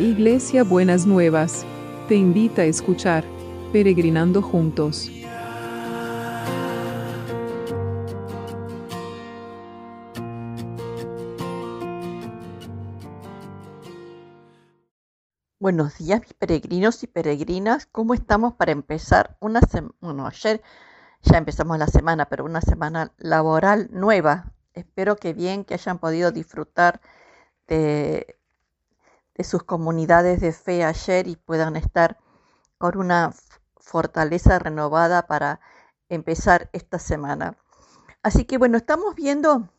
Iglesia Buenas Nuevas, te invita a escuchar Peregrinando Juntos. Buenos días, mis peregrinos y peregrinas. ¿Cómo estamos para empezar una semana? Bueno, ayer ya empezamos la semana, pero una semana laboral nueva. Espero que bien, que hayan podido disfrutar de, de sus comunidades de fe ayer y puedan estar con una fortaleza renovada para empezar esta semana. Así que bueno, estamos viendo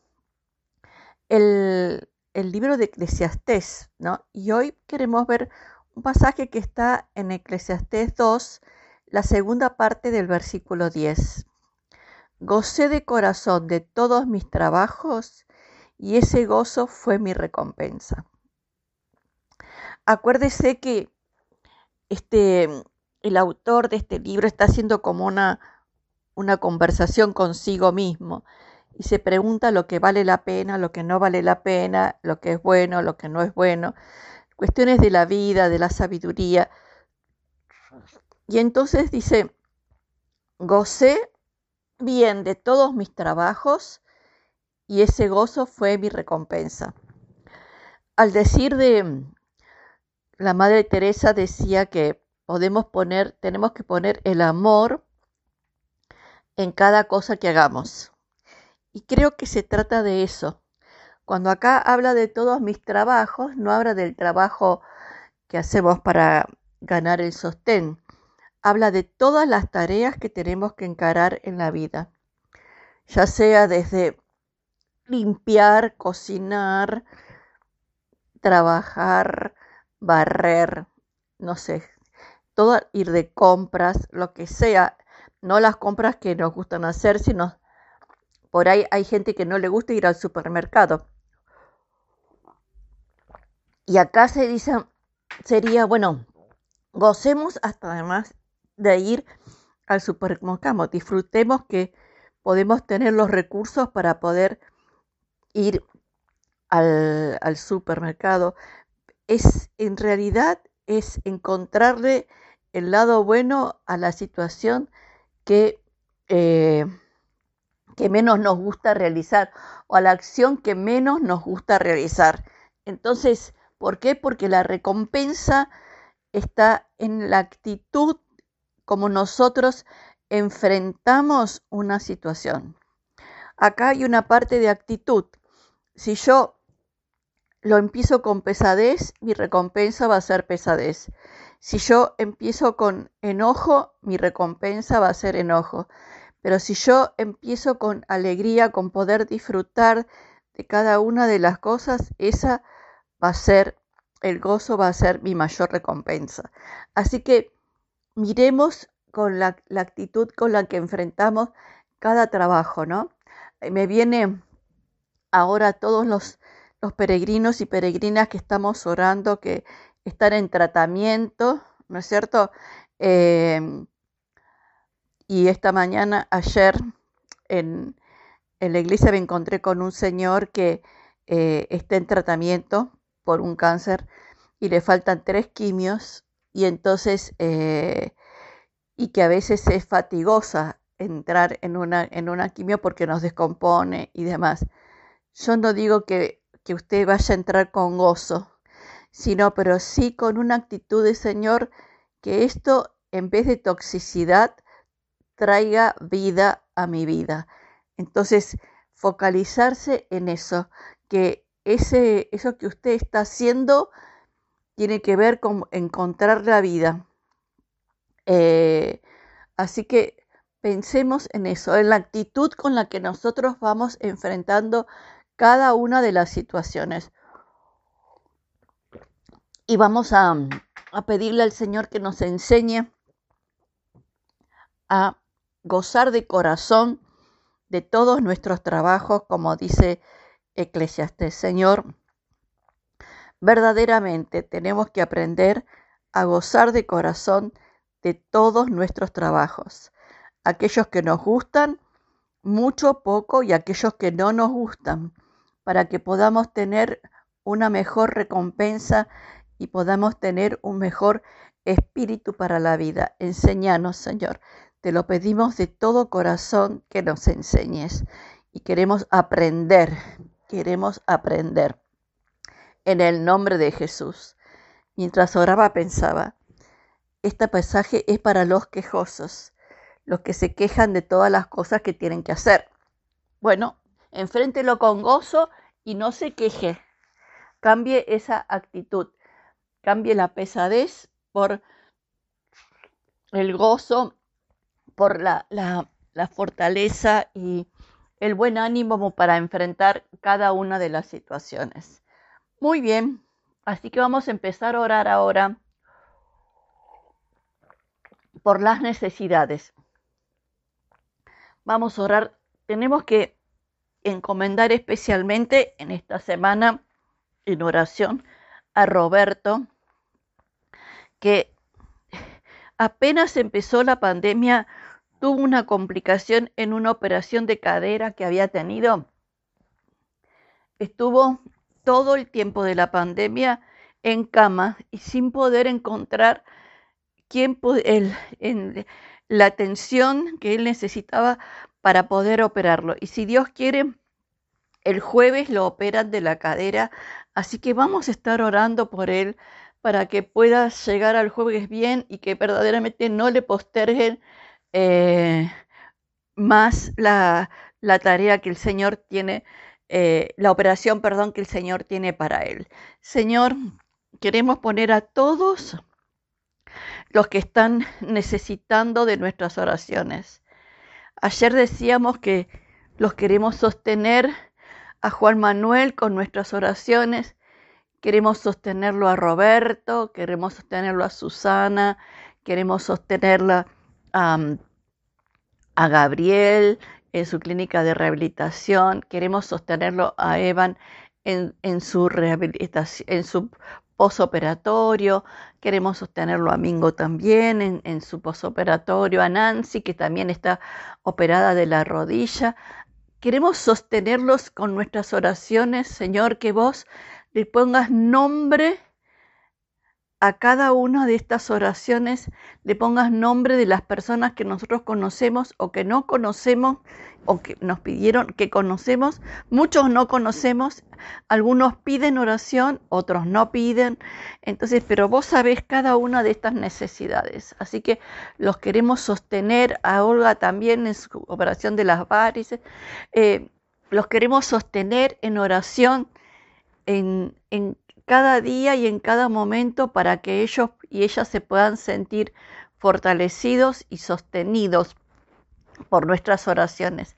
el, el libro de Eclesiastés, ¿no? Y hoy queremos ver un pasaje que está en Eclesiastés 2, la segunda parte del versículo 10. Gocé de corazón de todos mis trabajos y ese gozo fue mi recompensa. Acuérdese que este, el autor de este libro está haciendo como una, una conversación consigo mismo y se pregunta lo que vale la pena, lo que no vale la pena, lo que es bueno, lo que no es bueno, cuestiones de la vida, de la sabiduría. Y entonces dice, gocé bien de todos mis trabajos y ese gozo fue mi recompensa. Al decir de la Madre Teresa decía que podemos poner, tenemos que poner el amor en cada cosa que hagamos. Y creo que se trata de eso. Cuando acá habla de todos mis trabajos, no habla del trabajo que hacemos para ganar el sostén. Habla de todas las tareas que tenemos que encarar en la vida. Ya sea desde limpiar, cocinar, trabajar, barrer, no sé, todo ir de compras, lo que sea, no las compras que nos gustan hacer, sino por ahí hay gente que no le gusta ir al supermercado. Y acá se dice, sería, bueno, gocemos hasta además de ir al supermercado, disfrutemos que podemos tener los recursos para poder ir al, al supermercado. Es en realidad es encontrarle el lado bueno a la situación que, eh, que menos nos gusta realizar o a la acción que menos nos gusta realizar. Entonces, ¿por qué? Porque la recompensa está en la actitud como nosotros enfrentamos una situación. Acá hay una parte de actitud. Si yo lo empiezo con pesadez, mi recompensa va a ser pesadez. Si yo empiezo con enojo, mi recompensa va a ser enojo. Pero si yo empiezo con alegría, con poder disfrutar de cada una de las cosas, esa va a ser, el gozo va a ser mi mayor recompensa. Así que miremos con la, la actitud con la que enfrentamos cada trabajo, ¿no? Me viene ahora todos los los peregrinos y peregrinas que estamos orando, que están en tratamiento, ¿no es cierto? Em, y esta mañana, ayer, en, la iglesia me encontré con un señor que eh, está en tratamiento por un cáncer y le faltan tres quimios y entonces, eh, y que a veces es fatigosa entrar en una, en una quimio porque nos descompone y demás. Yo no digo que que usted vaya a entrar con gozo, sino pero sí con una actitud de Señor, que esto en vez de toxicidad traiga vida a mi vida. Entonces, focalizarse en eso, que ese, eso que usted está haciendo tiene que ver con encontrar la vida. Eh, así que pensemos en eso, en la actitud con la que nosotros vamos enfrentando cada una de las situaciones. Y vamos a, a pedirle al Señor que nos enseñe a gozar de corazón de todos nuestros trabajos, como dice Eclesiastes. Señor, verdaderamente tenemos que aprender a gozar de corazón de todos nuestros trabajos, aquellos que nos gustan mucho, poco y aquellos que no nos gustan para que podamos tener una mejor recompensa y podamos tener un mejor espíritu para la vida. Enséñanos, Señor. Te lo pedimos de todo corazón que nos enseñes y queremos aprender, queremos aprender. En el nombre de Jesús. Mientras oraba pensaba, este pasaje es para los quejosos, los que se quejan de todas las cosas que tienen que hacer. Bueno, enfréntelo con gozo y no se queje. Cambie esa actitud. Cambie la pesadez por el gozo, por la, la fortaleza y el buen ánimo para enfrentar cada una de las situaciones. Muy bien, así que vamos a empezar a orar ahora por las necesidades. Vamos a orar. Tenemos que encomendar especialmente en esta semana en oración a Roberto, que apenas empezó la pandemia, tuvo una complicación en una operación de cadera que había tenido. Estuvo todo el tiempo de la pandemia en cama y sin poder encontrar quién, la atención que él necesitaba para poder operarlo. Y si Dios quiere, el jueves lo operan de la cadera, así que vamos a estar orando por él para que pueda llegar al jueves bien y que verdaderamente no le posterguen eh, más la, tarea que el Señor tiene, eh, la operación, perdón, que el Señor tiene para él. Señor, queremos poner a todos los que están necesitando de nuestras oraciones. Ayer decíamos que los queremos sostener a Juan Manuel con nuestras oraciones, queremos sostenerlo a Roberto, queremos sostenerlo a Susana, queremos sostenerla a, Gabriel en su clínica de rehabilitación, queremos sostenerlo a Evan en, en, su rehabilitación, en su posoperatorio, queremos sostenerlo a Mingo también en, en su posoperatorio, a Nancy que también está operada de la rodilla. Queremos sostenerlos con nuestras oraciones, Señor, que vos le pongas nombre a cada una de estas oraciones le pongas nombre de las personas que nosotros conocemos o que no conocemos o que nos pidieron que conocemos. Muchos no conocemos, algunos piden oración, otros no piden. Entonces, pero vos sabés cada una de estas necesidades. Así que los queremos sostener a Olga también en su operación de las varices. Eh, los queremos sostener en oración en, en cada día y en cada momento para que ellos y ellas se puedan sentir fortalecidos y sostenidos por nuestras oraciones.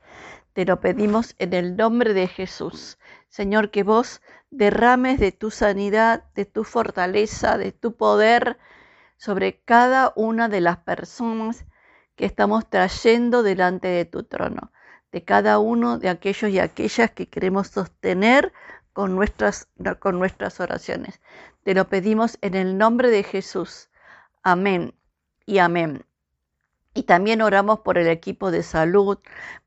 Te lo pedimos en el nombre de Jesús. Señor, que vos derrames de tu sanidad, de tu fortaleza, de tu poder sobre cada una de las personas que estamos trayendo delante de tu trono, de cada uno de aquellos y aquellas que queremos sostener con nuestras, con nuestras oraciones. Te lo pedimos en el nombre de Jesús. Amén y amén. Y también oramos por el equipo de salud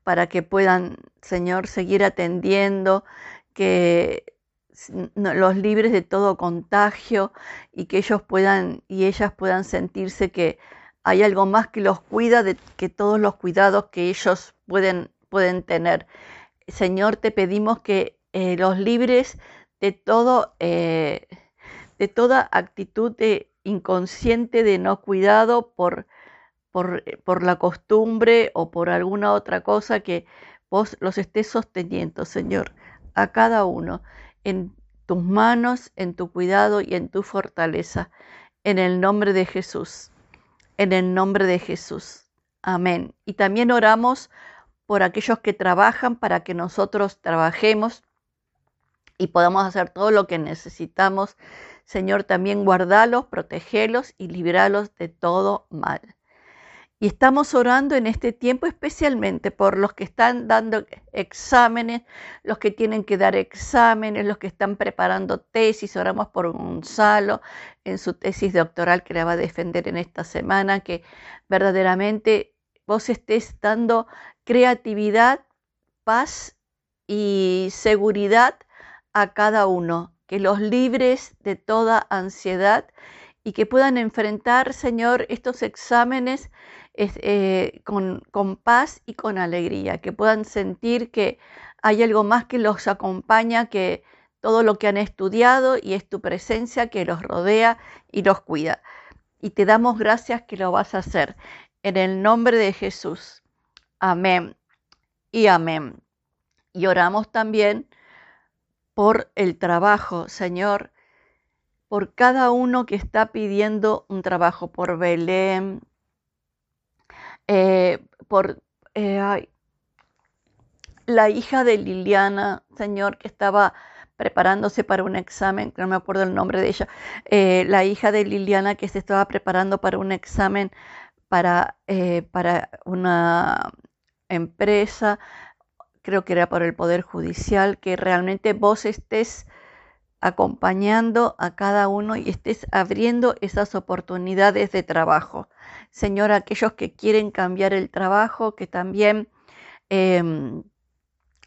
para que puedan, Señor, seguir atendiendo, que los libres de todo contagio y que ellos puedan y ellas puedan sentirse que hay algo más que los cuida de que todos los cuidados que ellos pueden, pueden tener. Señor, te pedimos que eh, los libres de todo, eh, de toda actitud inconsciente de no cuidado por, por, eh, por, la costumbre o por alguna otra cosa que vos los estés sosteniendo, Señor, a cada uno en tus manos, en tu cuidado y en tu fortaleza. En el nombre de Jesús. En el nombre de Jesús. Amén. Y también oramos por aquellos que trabajan para que nosotros trabajemos y podamos hacer todo lo que necesitamos. Señor, también guardalos, protegelos y libralos de todo mal. Y estamos orando en este tiempo especialmente por los que están dando exámenes, los que tienen que dar exámenes, los que están preparando tesis. Oramos por Gonzalo en su tesis doctoral que le va a defender en esta semana, que verdaderamente vos estés dando creatividad, paz y seguridad a cada uno que los libres de toda ansiedad y que puedan enfrentar, Señor, estos exámenes eh, con, con paz y con alegría, que puedan sentir que hay algo más que los acompaña, que todo lo que han estudiado y es tu presencia que los rodea y los cuida. Y te damos gracias que lo vas a hacer. En el nombre de Jesús. Amén y amén. Y oramos también por el trabajo, Señor, por cada uno que está pidiendo un trabajo, por Belén, eh, por eh, la hija de Liliana, Señor, que estaba preparándose para un examen, no me acuerdo el nombre de ella, eh, la hija de Liliana que se estaba preparando para un examen para, para una empresa, creo que era por el Poder Judicial, que realmente vos estés acompañando a cada uno y estés abriendo esas oportunidades de trabajo. Señor, aquellos que quieren cambiar el trabajo, que también em,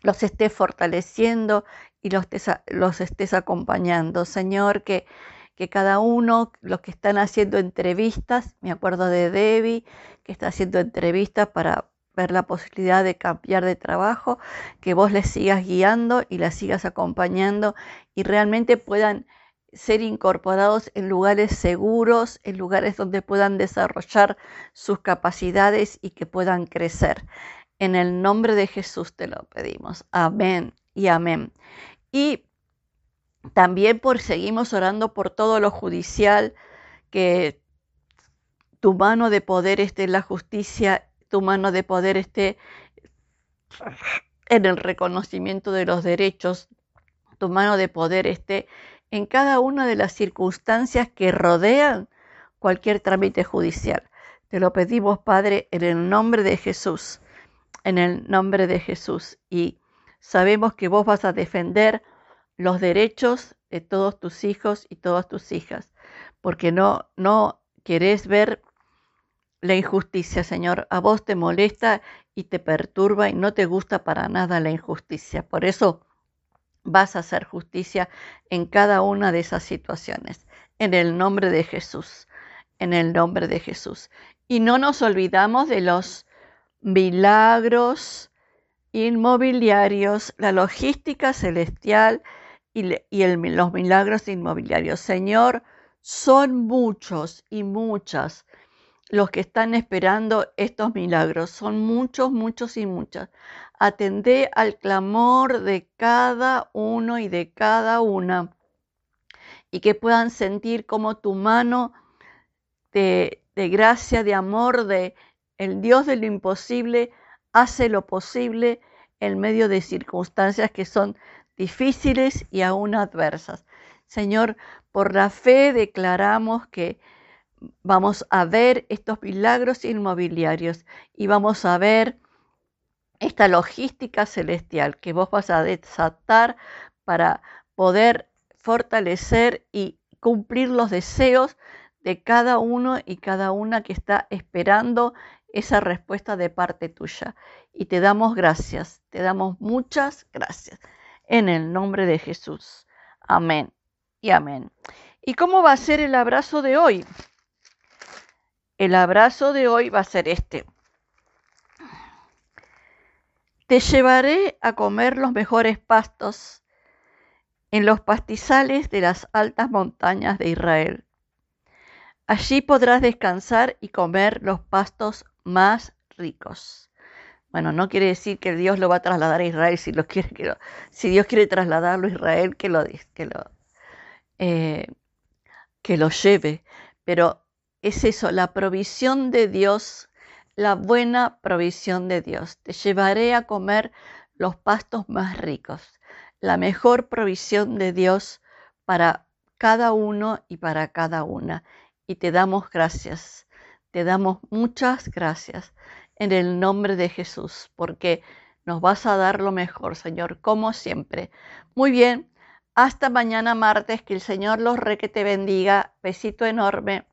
los estés fortaleciendo y los, los estés acompañando. Señor, que, que cada uno, los que están haciendo entrevistas, me acuerdo de Debbie, que está haciendo entrevistas para, ver la posibilidad de cambiar de trabajo, que vos les sigas guiando y las sigas acompañando y realmente puedan ser incorporados en lugares seguros, en lugares donde puedan desarrollar sus capacidades y que puedan crecer. En el nombre de Jesús te lo pedimos. Amén y amén. Y también por seguimos orando por todo lo judicial, que tu mano de poder esté en la justicia tu mano de poder esté en el reconocimiento de los derechos, tu mano de poder esté en cada una de las circunstancias que rodean cualquier trámite judicial. Te lo pedimos, Padre, en el nombre de Jesús, en el nombre de Jesús. Y sabemos que vos vas a defender los derechos de todos tus hijos y todas tus hijas, porque no, no querés ver la injusticia, Señor. A vos te molesta y te perturba y no te gusta para nada la injusticia. Por eso vas a hacer justicia en cada una de esas situaciones. En el nombre de Jesús. En el nombre de Jesús. Y no nos olvidamos de los milagros inmobiliarios, la logística celestial y, los milagros inmobiliarios. Señor, son muchos y muchas los que están esperando estos milagros. Son muchos, muchos y muchas. Atendé al clamor de cada uno y de cada una y que puedan sentir como tu mano de, de gracia, de amor, de el Dios de lo imposible hace lo posible en medio de circunstancias que son difíciles y aún adversas. Señor, por la fe declaramos que vamos a ver estos milagros inmobiliarios y vamos a ver esta logística celestial que vos vas a desatar para poder fortalecer y cumplir los deseos de cada uno y cada una que está esperando esa respuesta de parte tuya. Y te damos gracias, te damos muchas gracias. En el nombre de Jesús. Amén y amén. ¿Y cómo va a ser el abrazo de hoy? El abrazo de hoy va a ser este. Te llevaré a comer los mejores pastos en los pastizales de las altas montañas de Israel. Allí podrás descansar y comer los pastos más ricos. Bueno, no quiere decir que Dios lo va a trasladar a Israel si, lo quiere, si Dios quiere trasladarlo a Israel, que lo, que lo, eh, que lo lleve. Pero es eso, la provisión de Dios, la buena provisión de Dios. Te llevaré a comer los pastos más ricos, la mejor provisión de Dios para cada uno y para cada una. Y te damos gracias, te damos muchas gracias en el nombre de Jesús, porque nos vas a dar lo mejor, Señor, como siempre. Muy bien, hasta mañana martes, que el Señor los re que te bendiga. Besito enorme.